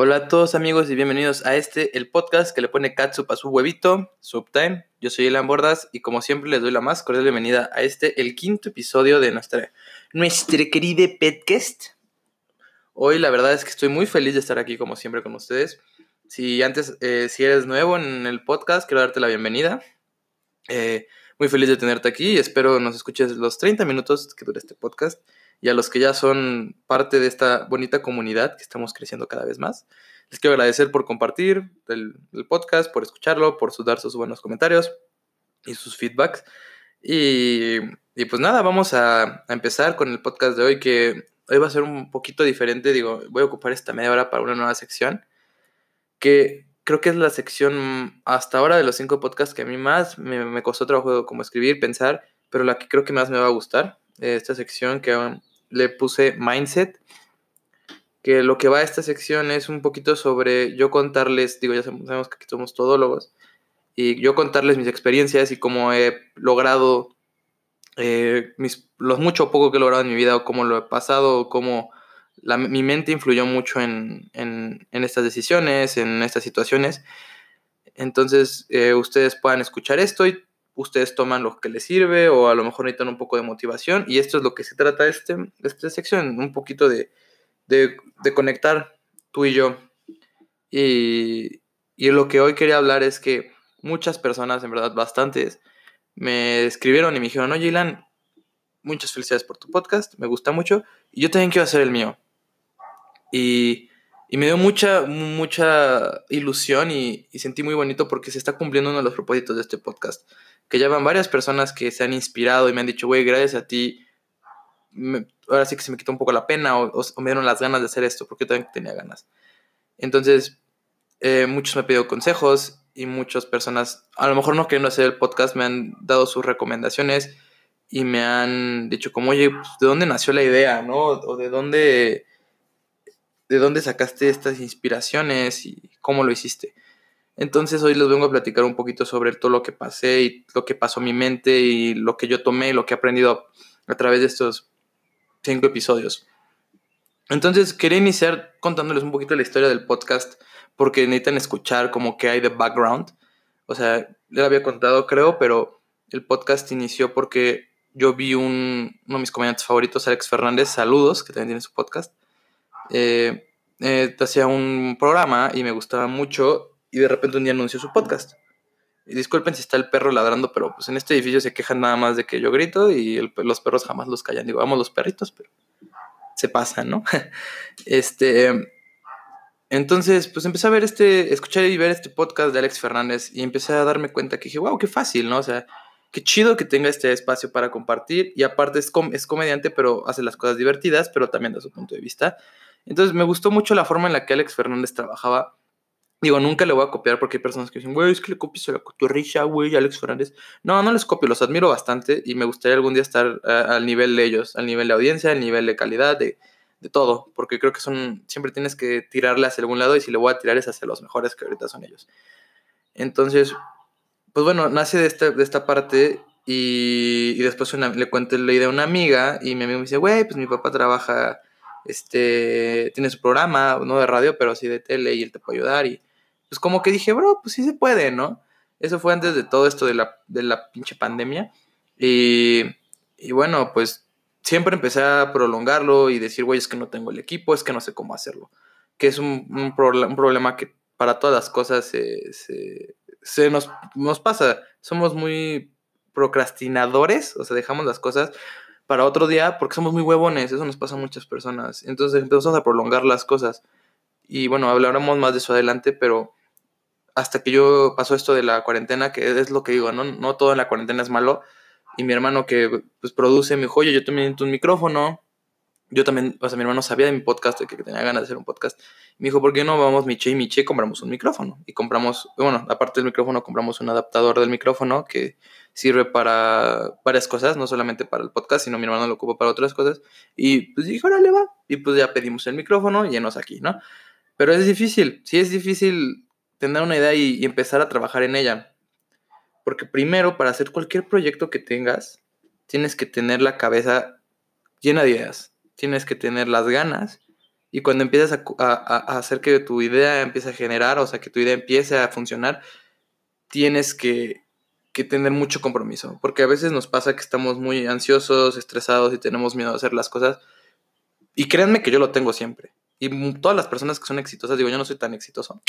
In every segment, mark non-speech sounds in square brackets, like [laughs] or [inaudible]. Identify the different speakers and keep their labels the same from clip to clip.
Speaker 1: Hola a todos amigos y bienvenidos a este, el podcast que le pone catsup a su huevito, Subtime. Yo soy Elan Bordas y como siempre les doy la más cordial bienvenida a este, el quinto episodio de nuestra, nuestra querida podcast. Hoy la verdad es que estoy muy feliz de estar aquí como siempre con ustedes. Si antes, eh, si eres nuevo en el podcast, quiero darte la bienvenida. Eh, muy feliz de tenerte aquí y espero nos escuches los 30 minutos que dura este podcast y a los que ya son parte de esta bonita comunidad que estamos creciendo cada vez más. Les quiero agradecer por compartir el, podcast, por escucharlo, por dar sus buenos comentarios y sus feedbacks. Y, pues nada, vamos a, a, empezar con el podcast de hoy que hoy va a ser un poquito diferente. Digo, voy a ocupar esta media hora para una nueva sección que creo que es la sección hasta ahora de los cinco podcasts que a mí más me, me costó trabajo como escribir, pensar, pero la que creo que más me va a gustar. Esta sección que le puse Mindset, que lo que va a esta sección es un poquito sobre yo contarles, digo, ya sabemos que aquí somos todólogos, y yo contarles mis experiencias y cómo he logrado eh, mis, los mucho o poco que he logrado en mi vida, o cómo lo he pasado, o cómo mi mente influyó mucho en, en, estas decisiones, en estas situaciones. Entonces, eh, ustedes puedan escuchar esto y ustedes toman lo que les sirve o a lo mejor necesitan un poco de motivación y esto es lo que se trata este, esta sección, un poquito de, de, conectar tú y yo. Y, y, lo que hoy quería hablar es que muchas personas, en verdad bastantes, me escribieron y me dijeron, oye Ilan, muchas felicidades por tu podcast, me gusta mucho y yo también quiero hacer el mío. Y, y me dio mucha, mucha ilusión y, y sentí muy bonito porque se está cumpliendo uno de los propósitos de este podcast que ya van varias personas que se han inspirado y me han dicho, güey, gracias a ti, ahora sí que se me quitó un poco la pena o, me dieron las ganas de hacer esto, porque también tenía ganas. Entonces, eh, muchos me han pedido consejos y muchas personas, a lo mejor no queriendo hacer el podcast, me han dado sus recomendaciones y me han dicho como, oye, pues, ¿de dónde nació la idea, no? O de dónde, de dónde sacaste estas inspiraciones y cómo lo hiciste. Entonces hoy les vengo a platicar un poquito sobre todo lo que pasé y lo que pasó en mi mente y lo que yo tomé y lo que he aprendido a través de estos cinco episodios. Entonces quería iniciar contándoles un poquito la historia del podcast porque necesitan escuchar como que hay de background. O sea, le había contado creo, pero el podcast inició porque yo vi un, uno de mis comediantes favoritos, Alex Fernández, saludos, que también tiene su podcast. Eh, eh, hacía un programa y me gustaba mucho y de repente un día anunció su podcast. Y disculpen si está el perro ladrando, pero pues en este edificio se quejan nada más de que yo grito y los perros jamás los callan. Digo, vamos los perritos, pero se pasan, ¿no? [laughs] este. Entonces, pues empecé a ver este, escuchar y ver este podcast de Alex Fernández y empecé a darme cuenta que dije, wow, qué fácil, ¿no? O sea, qué chido que tenga este espacio para compartir y aparte es, es comediante, pero hace las cosas divertidas, pero también da su punto de vista. Entonces, me gustó mucho la forma en la que Alex Fernández trabajaba Digo, nunca le voy a copiar porque hay personas que dicen, güey, es que le copias a la cotorrilla, güey, Alex Fernández. No, no les copio, los admiro bastante y me gustaría algún día estar eh, al nivel de ellos, al nivel de audiencia, al nivel de calidad, de, de, todo, porque creo que son, siempre tienes que tirarle hacia algún lado y si le voy a tirar es hacia los mejores que ahorita son ellos. Entonces, pues bueno, nace de esta, de esta parte y, y después le cuento la idea a una amiga y mi amigo me dice, güey, pues mi papá trabaja, este, tiene su programa, no de radio, pero sí de tele y él te puede ayudar y pues como que dije, bro, pues sí se puede, ¿no? Eso fue antes de todo esto de la, de la pinche pandemia. Y, y bueno, pues siempre empecé a prolongarlo y decir, güey, es que no tengo el equipo, es que no sé cómo hacerlo. Que es un, un, un problema que para todas las cosas se, se, se nos, nos pasa. Somos muy procrastinadores, o sea, dejamos las cosas para otro día porque somos muy huevones, eso nos pasa a muchas personas. Entonces empezamos a prolongar las cosas. Y bueno, hablaremos más de eso adelante, pero hasta que yo pasó esto de la cuarentena, que es lo que digo, no, no todo en la cuarentena es malo. Y mi hermano que pues produce me dijo, yo también necesito un micrófono. Yo también, o sea, mi hermano sabía de mi podcast, de que tenía ganas de hacer un podcast. me dijo, ¿por qué no vamos Miche y Miche compramos un micrófono? Y compramos, bueno, aparte del micrófono, compramos un adaptador del micrófono que sirve para varias cosas, no solamente para el podcast, sino mi hermano lo ocupa para otras cosas. Y pues dije, órale, va. Y pues ya pedimos el micrófono llenos aquí, ¿no? Pero es difícil, sí es difícil tener una idea y, empezar a trabajar en ella. Porque primero, para hacer cualquier proyecto que tengas, tienes que tener la cabeza llena de ideas. Tienes que tener las ganas Y cuando empiezas a, hacer que tu idea empiece a generar, o sea, que tu idea empiece a funcionar, tienes que, que tener mucho compromiso. Porque a veces nos pasa que estamos muy ansiosos, estresados y tenemos miedo de hacer las cosas. Y créanme que yo lo tengo siempre. Y todas las personas que son exitosas, digo, yo no soy tan exitoso.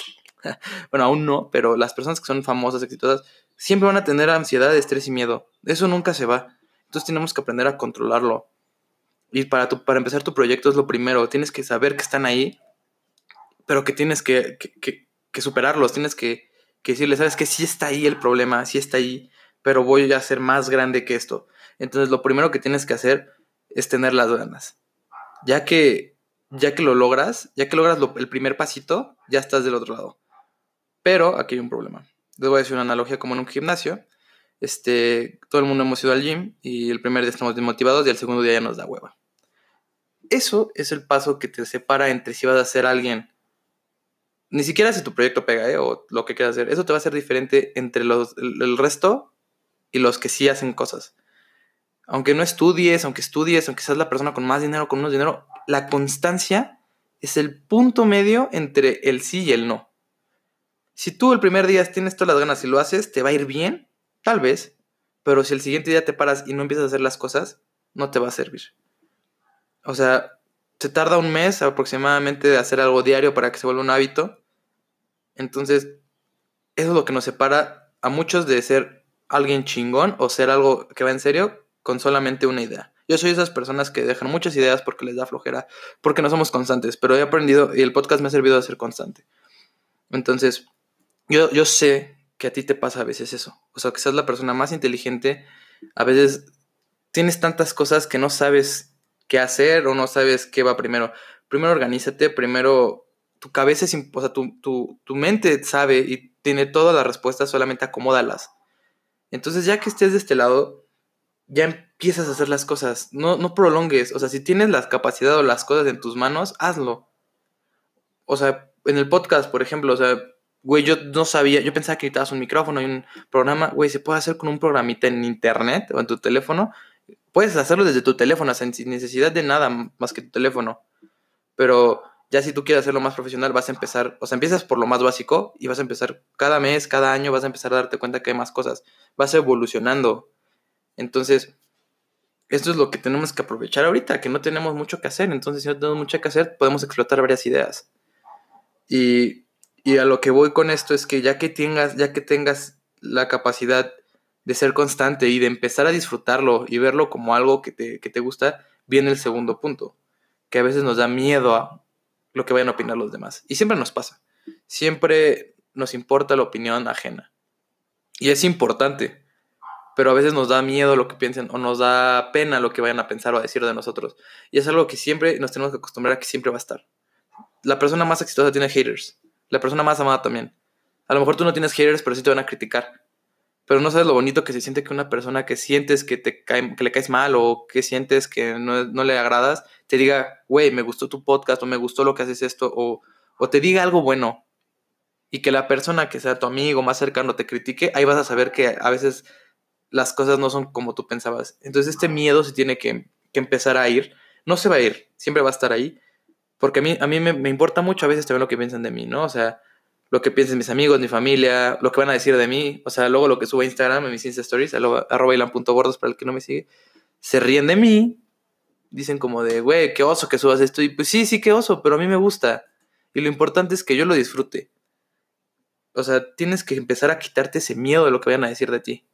Speaker 1: [laughs] bueno, aún no, pero las personas que son famosas, exitosas, siempre van a tener ansiedad, estrés y miedo. Eso nunca se va. Entonces tenemos que aprender a controlarlo. Y para, tu, para empezar tu proyecto es lo primero. Tienes que saber que están ahí, pero que tienes que, superarlos. Tienes que, que decirle, sabes que sí está ahí el problema, sí está ahí, pero voy a ser más grande que esto. Entonces lo primero que tienes que hacer es tener las ganas. Ya que, ya que lo logras, ya que logras el primer pasito, ya estás del otro lado. Pero aquí hay un problema. Les voy a decir una analogía como en un gimnasio. Este, todo el mundo hemos ido al gym y el primer día estamos desmotivados y el segundo día ya nos da hueva. Eso es el paso que te separa entre si vas a ser alguien, ni siquiera si tu proyecto pega, ¿eh? o lo que quieras hacer, eso te va a hacer diferente entre los, el, resto y los que sí hacen cosas. Aunque no estudies, aunque estudies, aunque seas la persona con más dinero, con menos dinero, la constancia es el punto medio entre el sí y el no. Si tú el primer día tienes todas las ganas y lo haces, te va a ir bien, tal vez, pero si el siguiente día te paras y no empiezas a hacer las cosas, no te va a servir. O sea, se tarda un mes aproximadamente de hacer algo diario para que se vuelva un hábito. Entonces, eso es lo que nos separa a muchos de ser alguien chingón o ser algo que va en serio con solamente una idea. Yo soy esas personas que dejan muchas ideas porque les da flojera, porque no somos constantes, pero he aprendido y el podcast me ha servido a ser constante. Entonces, yo, yo sé que a ti te pasa a veces eso. O sea, que seas la persona más inteligente, a veces tienes tantas cosas que no sabes qué hacer o no sabes qué va primero. Primero organízate, primero tu cabeza es, o sea, tu, tu, mente sabe y tiene todas las respuestas, solamente acomódalas. Entonces ya que estés de este lado, ya empiezas a hacer las cosas. No, no prolongues. O sea, si tienes la capacidad o las cosas en tus manos, hazlo. O sea, en el podcast, por ejemplo, o sea, güey, yo no sabía, yo pensaba que necesitabas un micrófono y un programa, güey, se puede hacer con un programita en internet o en tu teléfono Puedes hacerlo desde tu teléfono, sin necesidad de nada más que tu teléfono. Pero ya si tú quieres hacerlo más profesional, vas a empezar, o sea, empiezas por lo más básico y vas a empezar cada mes, cada año, vas a empezar a darte cuenta que hay más cosas. Vas evolucionando. Entonces, esto es lo que tenemos que aprovechar ahorita, que no tenemos mucho que hacer. Entonces, si no tenemos mucho que hacer, podemos explotar varias ideas. Y, y a lo que voy con esto es que ya que tengas, ya que tengas la capacidad de ser constante y de empezar a disfrutarlo y verlo como algo que te, gusta, viene el segundo punto, que a veces nos da miedo a lo que vayan a opinar los demás. Y siempre nos pasa. Siempre nos importa la opinión ajena. Y es importante, pero a veces nos da miedo lo que piensen o nos da pena lo que vayan a pensar o a decir de nosotros. Y es algo que siempre nos tenemos que acostumbrar a que siempre va a estar. La persona más exitosa tiene haters. La persona más amada también. A lo mejor tú no tienes haters, pero sí te van a criticar pero no sabes lo bonito que se siente que una persona que sientes que, te cae, que le caes mal o que sientes que no, le agradas, te diga, güey, me gustó tu podcast o me gustó lo que haces esto o, o te diga algo bueno. Y que la persona que sea tu amigo más cercano te critique, ahí vas a saber que a veces las cosas no son como tú pensabas. Entonces este miedo se tiene que, empezar a ir. No se va a ir, siempre va a estar ahí. Porque a mí, a mí me, importa mucho a veces también lo que piensan de mí, ¿no? O sea, lo que piensen mis amigos, mi familia, lo que van a decir de mí, o sea, luego lo que subo a Instagram, en mis Insta Stories, arroba ilan.gordos para el que no me sigue, se ríen de mí, dicen como de, güey, qué oso que subas esto, y pues sí, sí, qué oso, pero a mí me gusta, y lo importante es que yo lo disfrute. O sea, tienes que empezar a quitarte ese miedo de lo que vayan a decir de ti,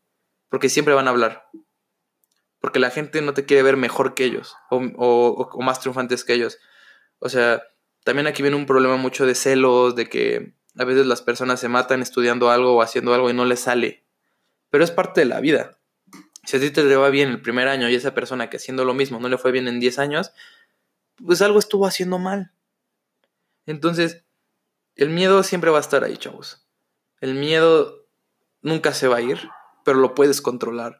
Speaker 1: porque siempre van a hablar, porque la gente no te quiere ver mejor que ellos, o, o más triunfantes que ellos. O sea, también aquí viene un problema mucho de celos, de que a veces las personas se matan estudiando algo o haciendo algo y no les sale. Pero es parte de la vida. Si a ti te va bien el primer año y esa persona que haciendo lo mismo no le fue bien en 10 años, pues algo estuvo haciendo mal. Entonces, el miedo siempre va a estar ahí, chavos. El miedo nunca se va a ir, pero lo puedes controlar.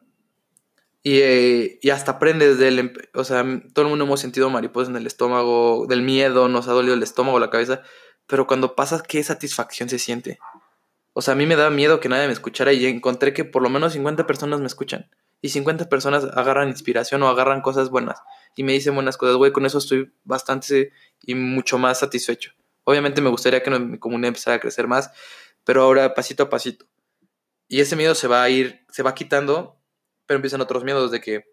Speaker 1: Y, eh, y, hasta aprendes del... O sea, todo el mundo hemos sentido mariposas en el estómago, del miedo, nos ha dolido el estómago, la cabeza pero cuando pasas, qué satisfacción se siente. O sea, a mí me da miedo que nadie me escuchara y encontré que por lo menos 50 personas me escuchan. Y 50 personas agarran inspiración o agarran cosas buenas. y me dicen buenas cosas, güey, con eso estoy bastante y mucho más satisfecho. Obviamente me gustaría que mi comunidad empezara a crecer más, pero ahora pasito a pasito. Y ese miedo se va a ir, se va quitando, pero empiezan otros miedos de que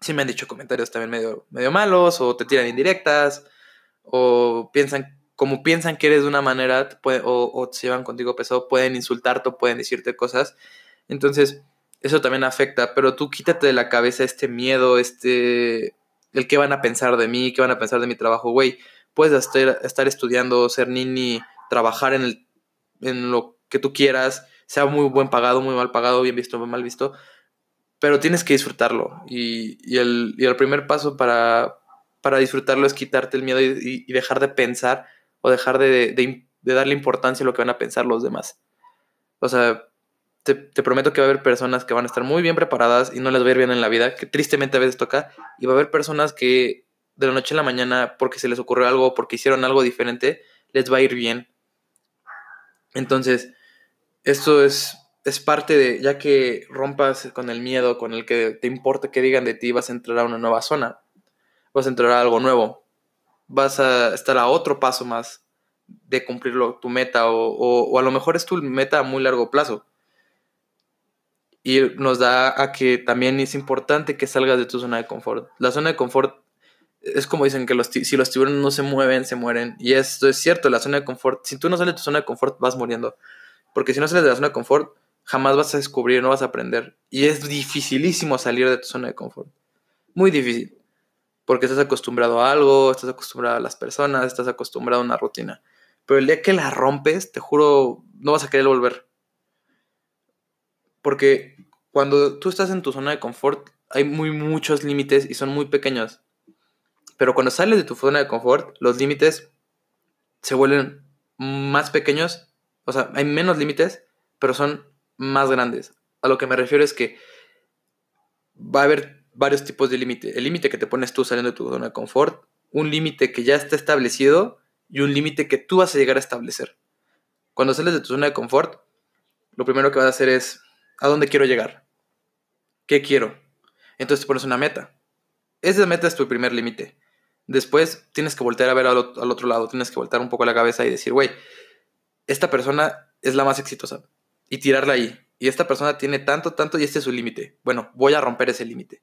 Speaker 1: sí me han dicho comentarios también medio, medio malos, o te tiran indirectas, o piensan, como piensan que eres de una manera, o, o se llevan contigo pesado, pueden insultarte pueden decirte cosas. Entonces, eso también afecta, pero tú quítate de la cabeza este miedo, este, el qué van a pensar de mí, qué van a pensar de mi trabajo, güey. Puedes estar, estar estudiando, ser nini, trabajar en, el, en lo que tú quieras, sea muy buen pagado, muy mal pagado, bien visto, mal visto, pero tienes que disfrutarlo. Y, el, y el, primer paso para, para, disfrutarlo es quitarte el miedo y, dejar de pensar o dejar de, de, de, darle importancia a lo que van a pensar los demás. O sea, te, te, prometo que va a haber personas que van a estar muy bien preparadas y no les va a ir bien en la vida, que tristemente a veces toca, y va a haber personas que de la noche a la mañana, porque se les ocurrió algo, porque hicieron algo diferente, les va a ir bien. Entonces, esto es es parte de, ya que rompas con el miedo, con el que te importa que digan de ti, vas a entrar a una nueva zona, vas a entrar a algo nuevo, vas a estar a otro paso más de cumplir tu meta o, o, a lo mejor es tu meta a muy largo plazo. Y nos da a que también es importante que salgas de tu zona de confort. La zona de confort es como dicen que los, si los tiburones no se mueven, se mueren. Y esto es cierto, la zona de confort, si tú no sales de tu zona de confort, vas muriendo. Porque si no sales de la zona de confort, jamás vas a descubrir, no vas a aprender. Y es dificilísimo salir de tu zona de confort. Muy difícil. Porque estás acostumbrado a algo, estás acostumbrado a las personas, estás acostumbrado a una rutina. Pero el día que la rompes, te juro, no vas a querer volver. Porque cuando tú estás en tu zona de confort, hay muy muchos límites y son muy pequeños. Pero cuando sales de tu zona de confort, los límites se vuelven más pequeños. O sea, hay menos límites, pero son más grandes. A lo que me refiero es que va a haber varios tipos de límite. El límite que te pones tú saliendo de tu zona de confort, un límite que ya está establecido y un límite que tú vas a llegar a establecer. Cuando sales de tu zona de confort, lo primero que vas a hacer es, ¿a dónde quiero llegar? ¿Qué quiero? Entonces te pones una meta. Esa meta es tu primer límite. Después tienes que voltear a ver al, otro lado, tienes que voltear un poco la cabeza y decir, güey, esta persona es la más exitosa y tirarla ahí. Y esta persona tiene tanto, tanto y este es su límite. Bueno, voy a romper ese límite.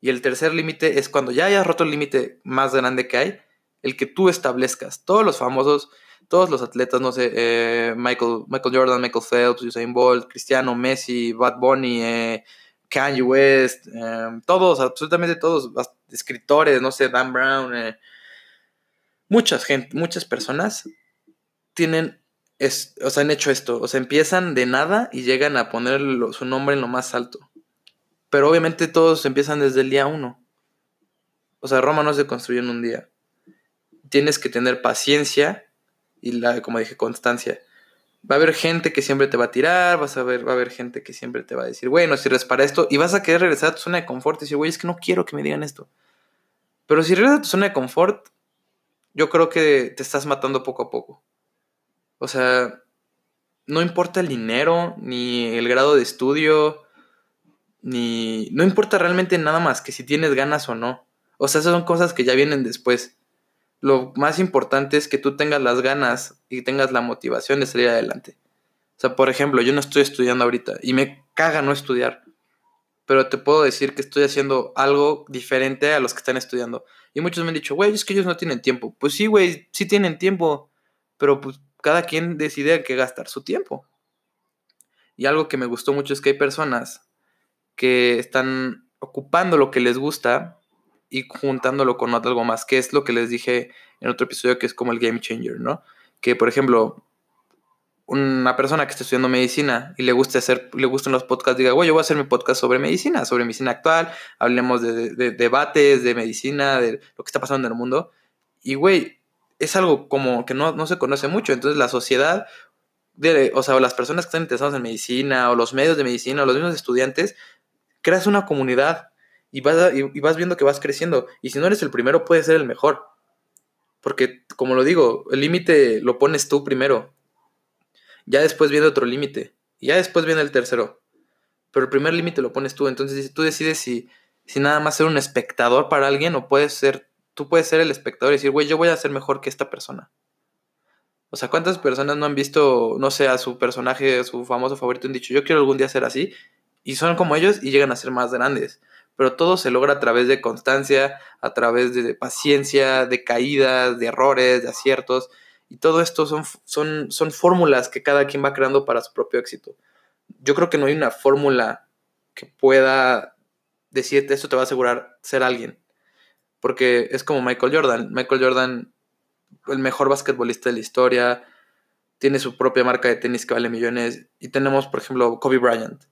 Speaker 1: Y el tercer límite es cuando ya hayas roto el límite más grande que hay, el que tú establezcas. Todos los famosos, todos los atletas, no sé, eh, Michael, Michael Jordan, Michael Phelps, Usain Bolt, Cristiano, Messi, Bad Bunny, eh, Kanye West, eh, todos, absolutamente todos, escritores, no sé, Dan Brown, muchas gente, muchas personas tienen o sea, han hecho esto. O sea, empiezan de nada y llegan a poner su nombre en lo más alto. Pero obviamente todos empiezan desde el día uno. O sea, Roma no se construyó en un día. Tienes que tener paciencia y, la, como dije, constancia. Va a haber gente que siempre te va a tirar, vas a ver, va a haber gente que siempre te va a decir, bueno, si para esto, y vas a querer regresar a tu zona de confort y decir, güey, es que no quiero que me digan esto. Pero si regresas a tu zona de confort, yo creo que te estás matando poco a poco. O sea, no importa el dinero, ni el grado de estudio, ni... No importa realmente nada más que si tienes ganas o no. O sea, esas son cosas que ya vienen después. Lo más importante es que tú tengas las ganas y tengas la motivación de salir adelante. O sea, por ejemplo, yo no estoy estudiando ahorita y me caga no estudiar. Pero te puedo decir que estoy haciendo algo diferente a los que están estudiando. Y muchos me han dicho, güey, es que ellos no tienen tiempo. Pues sí, güey, sí tienen tiempo. Pero pues cada quien decide en qué gastar su tiempo. Y algo que me gustó mucho es que hay personas que están ocupando lo que les gusta y juntándolo con algo más, que es lo que les dije en otro episodio, que es como el game changer, ¿no? Que, por ejemplo, una persona que está estudiando medicina y le gusta hacer, le gustan los podcasts, diga, güey, yo voy a hacer mi podcast sobre medicina, sobre medicina actual, hablemos de, de debates, de medicina, de lo que está pasando en el mundo. Y, güey, es algo como que no, se conoce mucho. Entonces la sociedad, o sea, las personas que están interesadas en medicina, o los medios de medicina, o los mismos estudiantes, creas una comunidad y vas, y, vas viendo que vas creciendo. Y si no eres el primero, puedes ser el mejor. Porque, como lo digo, el límite lo pones tú primero. Ya después viene otro límite. Y ya después viene el tercero. Pero el primer límite lo pones tú. Entonces tú decides si, sin nada más ser un espectador para alguien o puedes ser, tú puedes ser el espectador y decir, güey, yo voy a ser mejor que esta persona. O sea, ¿cuántas personas no han visto, no sé, a su personaje, a su famoso favorito, han dicho, yo quiero algún día ser así? Y son como ellos y llegan a ser más grandes. Pero todo se logra a través de constancia, a través de paciencia, de caídas, de errores, de aciertos. Y todo esto son, son, son fórmulas que cada quien va creando para su propio éxito. Yo creo que no hay una fórmula que pueda decirte esto te va a asegurar ser alguien. Porque es como Michael Jordan. Michael Jordan el mejor basquetbolista de la historia, tiene su propia marca de tenis que vale millones. Y tenemos, por ejemplo, Kobe Bryant.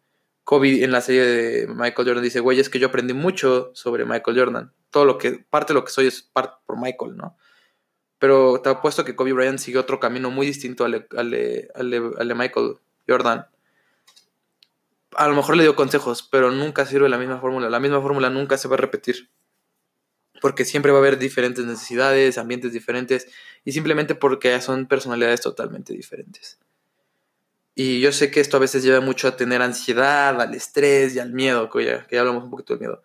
Speaker 1: Kobe en la serie de Michael Jordan dice, güey, es que yo aprendí mucho sobre Michael Jordan. Todo lo que, parte de lo que soy es parte por Michael, ¿no? Pero te apuesto que Kobe Bryant sigue otro camino muy distinto al de, Michael Jordan. A lo mejor le dio consejos, pero nunca sirve la misma fórmula. La misma fórmula nunca se va a repetir porque siempre va a haber diferentes necesidades, ambientes diferentes, y simplemente porque son personalidades totalmente diferentes. Y yo sé que esto a veces lleva mucho a tener ansiedad, al estrés y al miedo, que ya, que ya hablamos un poquito del miedo.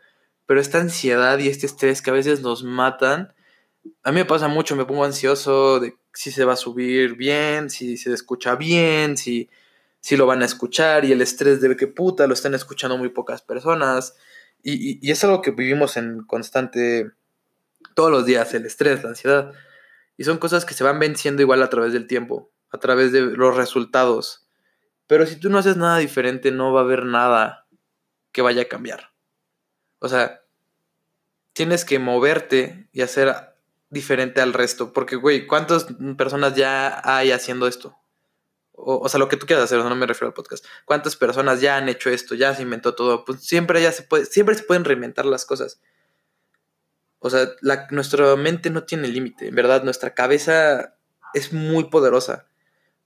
Speaker 1: Pero esta ansiedad y este estrés que a veces nos matan, a mí me pasa mucho, me pongo ansioso de si se va a subir bien, si se escucha bien, si, si lo van a escuchar, y el estrés de que puta, lo están escuchando muy pocas personas. Y, y es algo que vivimos en constante todos los días, el estrés, la ansiedad. Y son cosas que se van venciendo igual a través del tiempo, a través de los resultados. Pero si tú no haces nada diferente, no va a haber nada que vaya a cambiar. O sea, tienes que moverte y hacer diferente al resto. Porque, güey, ¿cuántas personas ya hay haciendo esto? O, sea, lo que tú quieras hacer, no me refiero al podcast. ¿Cuántas personas ya han hecho esto? Ya se inventó todo. Pues siempre ya se puede, siempre se pueden reinventar las cosas. O sea, nuestra mente no tiene límite, en verdad, nuestra cabeza es muy poderosa.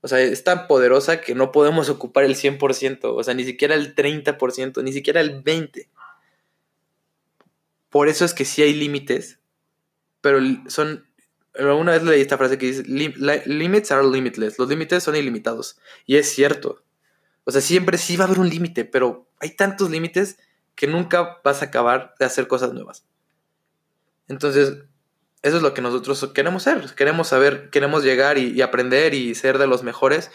Speaker 1: O sea, es tan poderosa que no podemos ocupar el 100%, o sea, ni siquiera el 30%, ni siquiera el 20%. Por eso es que sí hay límites, pero son... Una vez leí esta frase que dice, limits are limitless, los límites son ilimitados. Y es cierto. O sea, siempre sí va a haber un límite, pero hay tantos límites que nunca vas a acabar de hacer cosas nuevas. Entonces, eso es lo que nosotros queremos ser. Queremos saber, queremos llegar y, aprender y ser de los mejores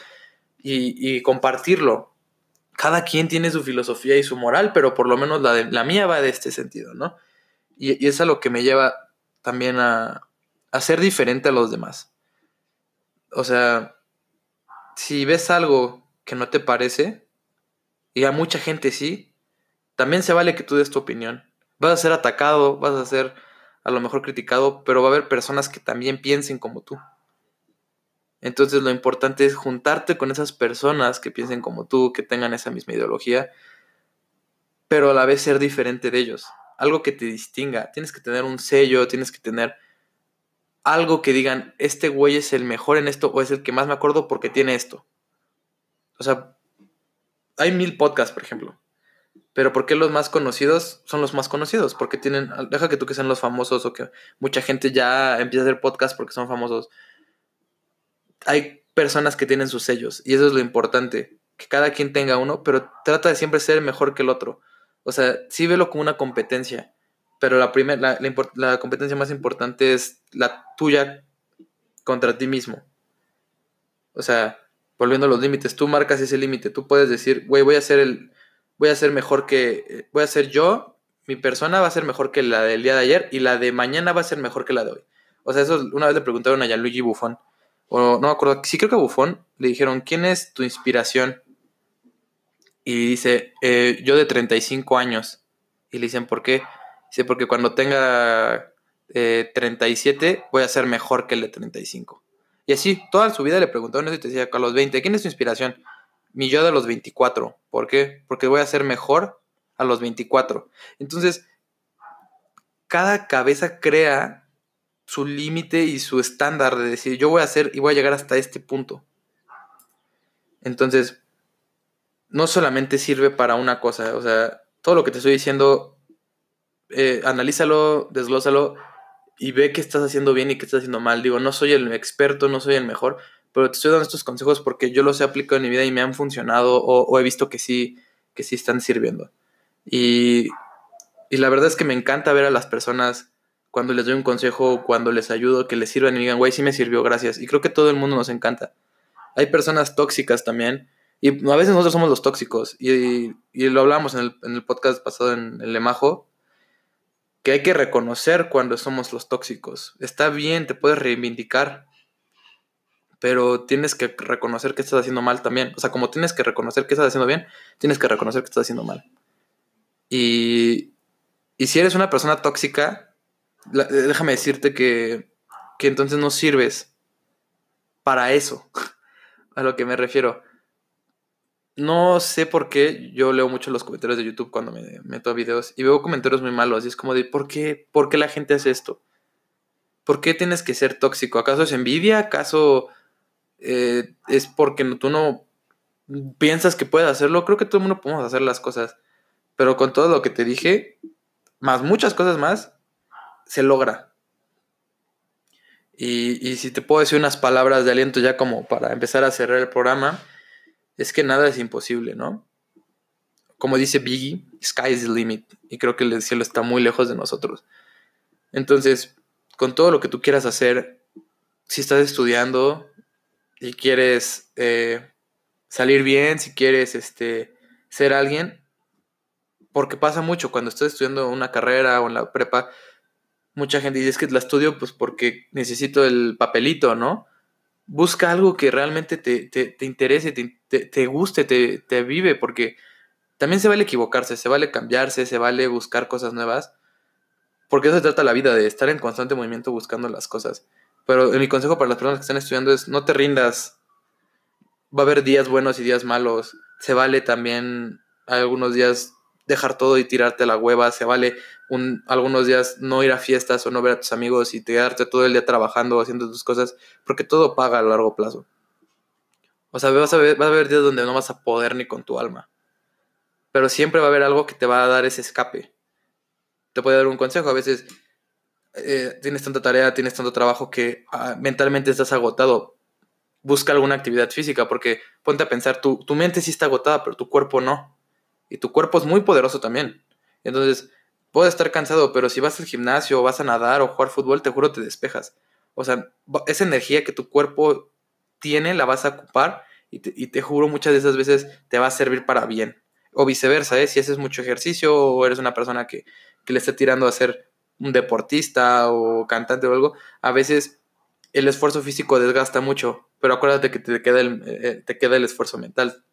Speaker 1: y, compartirlo. Cada quien tiene su filosofía y su moral, pero por lo menos la, de, la mía va de este sentido, ¿no? Y, y es a lo que me lleva también a, a ser diferente a los demás. O sea, si ves algo que no te parece, y a mucha gente sí, también se vale que tú des tu opinión. Vas a ser atacado, vas a ser a lo mejor criticado, pero va a haber personas que también piensen como tú. Entonces lo importante es juntarte con esas personas que piensen como tú, que tengan esa misma ideología, pero a la vez ser diferente de ellos. Algo que te distinga. Tienes que tener un sello, tienes que tener algo que digan, este güey es el mejor en esto o es el que más me acuerdo porque tiene esto. O sea, hay mil podcasts, por ejemplo. Pero ¿por qué los más conocidos son los más conocidos? Porque tienen, deja que tú que sean los famosos o que mucha gente ya empieza a hacer podcast porque son famosos. Hay personas que tienen sus sellos y eso es lo importante, que cada quien tenga uno, pero trata de siempre ser mejor que el otro. O sea, sí velo como una competencia, pero la, primera la, la competencia más importante es la tuya contra ti mismo. O sea, volviendo a los límites, tú marcas ese límite, tú puedes decir, güey, voy a ser el voy a ser mejor que, voy a ser yo, mi persona va a ser mejor que la del día de ayer y la de mañana va a ser mejor que la de hoy. O sea, eso una vez le preguntaron a Gianluigi Buffon, o no me acuerdo, sí creo que a Buffon, le dijeron, ¿quién es tu inspiración? Y dice, eh, yo de 35 años. Y le dicen, ¿por qué? Dice, porque cuando tenga 37 eh, voy a ser mejor que el de 35. Y así, toda su vida le preguntaron eso y te decía, a los 20, ¿quién es tu inspiración? Mi yo de los 24. ¿Por qué? Porque voy a ser mejor a los 24. Entonces, cada cabeza crea su límite y su estándar de decir, yo voy a hacer y voy a llegar hasta este punto. Entonces, no solamente sirve para una cosa, o sea, todo lo que te estoy diciendo, eh, analízalo, desglósalo y ve qué estás haciendo bien y qué estás haciendo mal. Digo, no soy el experto, no soy el mejor, pero te estoy dando estos consejos porque yo los he aplicado en mi vida y me han funcionado o, he visto que sí, que sí están sirviendo. Y Y la verdad es que me encanta ver a las personas cuando les doy un consejo, cuando les ayudo, que les sirvan y digan, güey, sí me sirvió, gracias. Y creo que todo el mundo nos encanta. Hay personas tóxicas también. Y a veces nosotros somos los tóxicos. Y, y lo hablamos en el, en el, podcast pasado en el Lemajo. Que hay que reconocer cuando somos los tóxicos. Está bien, te puedes reivindicar. Pero tienes que reconocer que estás haciendo mal también. O sea, como tienes que reconocer que estás haciendo bien, tienes que reconocer que estás haciendo mal. Y, y si eres una persona tóxica, déjame decirte que, que entonces no sirves para eso. [laughs] A lo que me refiero. No sé por qué yo leo mucho los comentarios de YouTube cuando me meto a videos y veo comentarios muy malos y es como de ¿por qué, ¿por qué la gente hace esto? ¿Por qué tienes que ser tóxico? ¿Acaso es envidia? ¿Acaso eh, es porque tú no piensas que puedes hacerlo? Creo que todo el mundo podemos hacer las cosas. Pero con todo lo que te dije, más muchas cosas más, se logra. Y, y, si te puedo decir unas palabras de aliento ya como para empezar a cerrar el programa, es que nada es imposible, ¿no? Como dice Biggie, sky is the limit. Y creo que el cielo está muy lejos de nosotros. Entonces, con todo lo que tú quieras hacer, si estás estudiando y quieres eh, salir bien, si quieres este, ser alguien, porque pasa mucho cuando estás estudiando una carrera o en la prepa, mucha gente dice que la estudio pues porque necesito el papelito, ¿no? Busca algo que realmente te, te, interese, te, te, guste, te, te vive, porque también se vale equivocarse, se vale cambiarse, se vale buscar cosas nuevas, porque eso se trata la vida, de estar en constante movimiento buscando las cosas. Pero mi consejo para las personas que están estudiando es no te rindas. Va a haber días buenos y días malos. Se vale también algunos días dejar todo y tirarte a la hueva, se vale un, algunos días no ir a fiestas o no ver a tus amigos y quedarte todo el día trabajando haciendo tus cosas, porque todo paga a largo plazo. O sea, vas a ver, va a haber días donde no vas a poder ni con tu alma. Pero siempre va a haber algo que te va a dar ese escape. Te puede dar un consejo. A veces eh, tienes tanta tarea, tienes tanto trabajo que ah, mentalmente estás agotado. Busca alguna actividad física porque ponte a pensar, tu, tu mente sí está agotada, pero tu cuerpo no. Y tu cuerpo es muy poderoso también. Entonces, puedes estar cansado, pero si vas al gimnasio vas a nadar o jugar fútbol, te juro te despejas. O sea, esa energía que tu cuerpo tiene la vas a ocupar y te, juro muchas de esas veces te va a servir para bien. O viceversa, ¿eh? si haces mucho ejercicio o eres una persona que, que le está tirando a ser un deportista o cantante o algo, a veces el esfuerzo físico desgasta mucho, pero acuérdate que te queda el, eh, te queda el esfuerzo mental.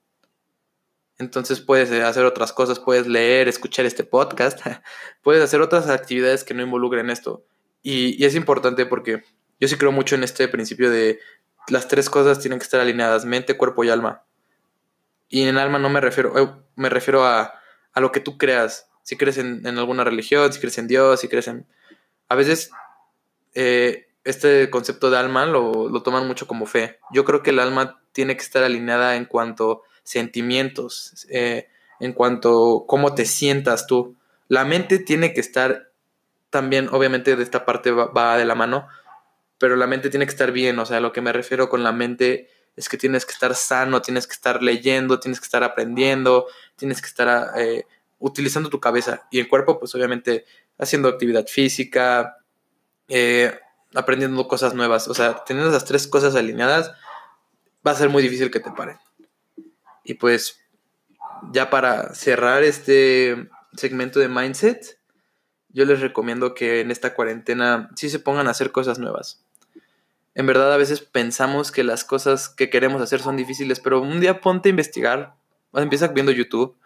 Speaker 1: Entonces puedes eh, hacer otras cosas, puedes leer, escuchar este podcast, [laughs] puedes hacer otras actividades que no involucren esto. Y, es importante porque yo sí creo mucho en este principio de las tres cosas tienen que estar alineadas, mente, cuerpo y alma. Y en alma no me refiero, eh, me refiero a, a lo que tú creas. Si crees en, alguna religión, si crees en Dios, si crees en... A veces eh, este concepto de alma lo, lo toman mucho como fe. Yo creo que el alma tiene que estar alineada en cuanto sentimientos, eh, en cuanto cómo te sientas tú. La mente tiene que estar también, obviamente de esta parte va, de la mano, pero la mente tiene que estar bien, o sea, lo que me refiero con la mente es que tienes que estar sano, tienes que estar leyendo, tienes que estar aprendiendo, tienes que estar eh, utilizando tu cabeza y el cuerpo, pues obviamente haciendo actividad física, eh, aprendiendo cosas nuevas, o sea, teniendo esas tres cosas alineadas, va a ser muy difícil que te paren. Y pues ya para cerrar este segmento de mindset, yo les recomiendo que en esta cuarentena sí se pongan a hacer cosas nuevas. En verdad a veces pensamos que las cosas que queremos hacer son difíciles, pero un día ponte a investigar, empieza viendo YouTube,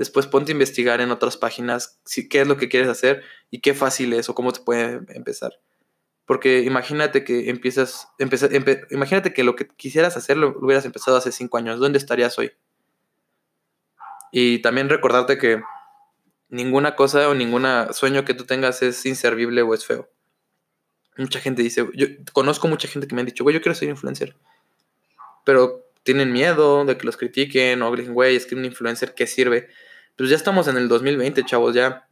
Speaker 1: después ponte a investigar en otras páginas si, qué es lo que quieres hacer y qué fácil es o cómo te puede empezar. Porque imagínate que empiezas, imagínate que lo que quisieras hacer lo, hubieras empezado hace cinco años. ¿Dónde estarías hoy? Y también recordarte que ninguna cosa o ningún sueño que tú tengas es inservible o es feo. Mucha gente dice, yo conozco mucha gente que me han dicho, güey, yo quiero ser influencer. Pero tienen miedo de que los critiquen o dicen, güey, es que un influencer, ¿qué sirve? Pues ya estamos en el 2020, chavos, ya,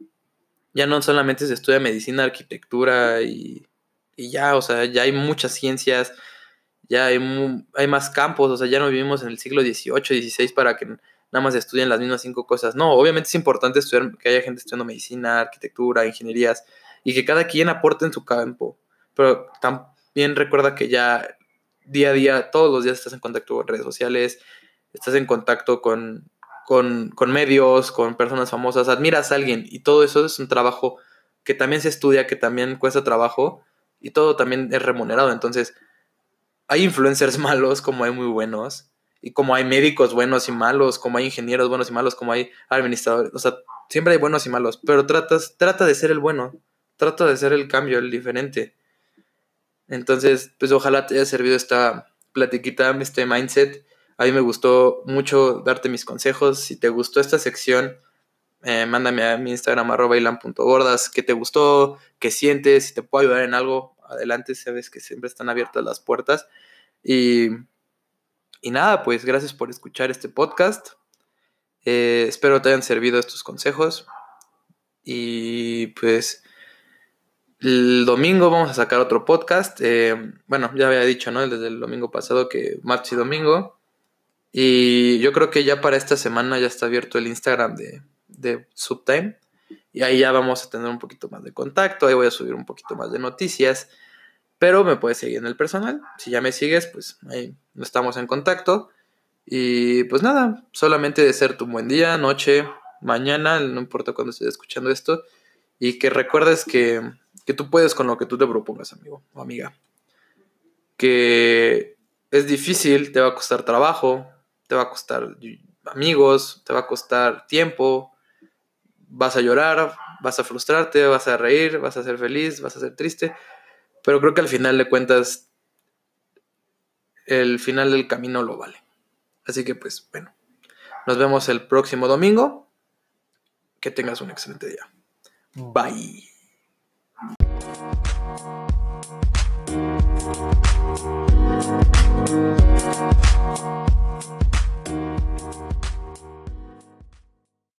Speaker 1: ya no solamente se estudia medicina, arquitectura y y ya, o sea, ya hay muchas ciencias, ya hay, hay, más campos, o sea, ya no vivimos en el siglo XVIII, XVI para que nada más estudien las mismas cinco cosas. No, obviamente es importante estudiar, que haya gente estudiando medicina, arquitectura, ingenierías, y que cada quien aporte en su campo. Pero también recuerda que ya día a día, todos los días estás en contacto con redes sociales, estás en contacto con, con, medios, con personas famosas, admiras a alguien, y todo eso es un trabajo que también se estudia, que también cuesta trabajo, y todo también es remunerado. Entonces, hay influencers [laughs] malos como hay muy buenos y como hay médicos buenos y malos, como hay ingenieros buenos y malos, como hay administradores, o sea, siempre hay buenos y malos, pero tratas, trata de ser el bueno, trata de ser el cambio, el diferente. Entonces, pues ojalá te haya servido esta platiquita, este mindset. A mí me gustó mucho darte mis consejos. Si te gustó esta sección, eh, mándame a mi Instagram arroba ilan.gordas, qué te gustó, qué sientes, si te puedo ayudar en algo, adelante, sabes que siempre están abiertas las puertas. Y y nada, pues gracias por escuchar este podcast. Eh, espero te hayan servido estos consejos. Y pues el domingo vamos a sacar otro podcast. Eh, bueno, ya había dicho, ¿no? Desde el domingo pasado que martes y domingo. Y yo creo que ya para esta semana ya está abierto el Instagram de, de Subtime. Y ahí ya vamos a tener un poquito más de contacto. Ahí voy a subir un poquito más de noticias. Pero me puedes seguir en el personal. Si ya me sigues, pues ahí estamos en contacto. Y pues nada, solamente de ser tu buen día, noche, mañana, no importa cuándo estés escuchando esto. Y que recuerdes que, que tú puedes con lo que tú te propongas, amigo o amiga. Que es difícil, te va a costar trabajo, te va a costar amigos, te va a costar tiempo, vas a llorar, vas a frustrarte, vas a reír, vas a ser feliz, vas a ser triste, pero creo que al final de cuentas, el final del camino lo vale. Así que pues bueno, nos vemos el próximo domingo. Que tengas un excelente día. Bye.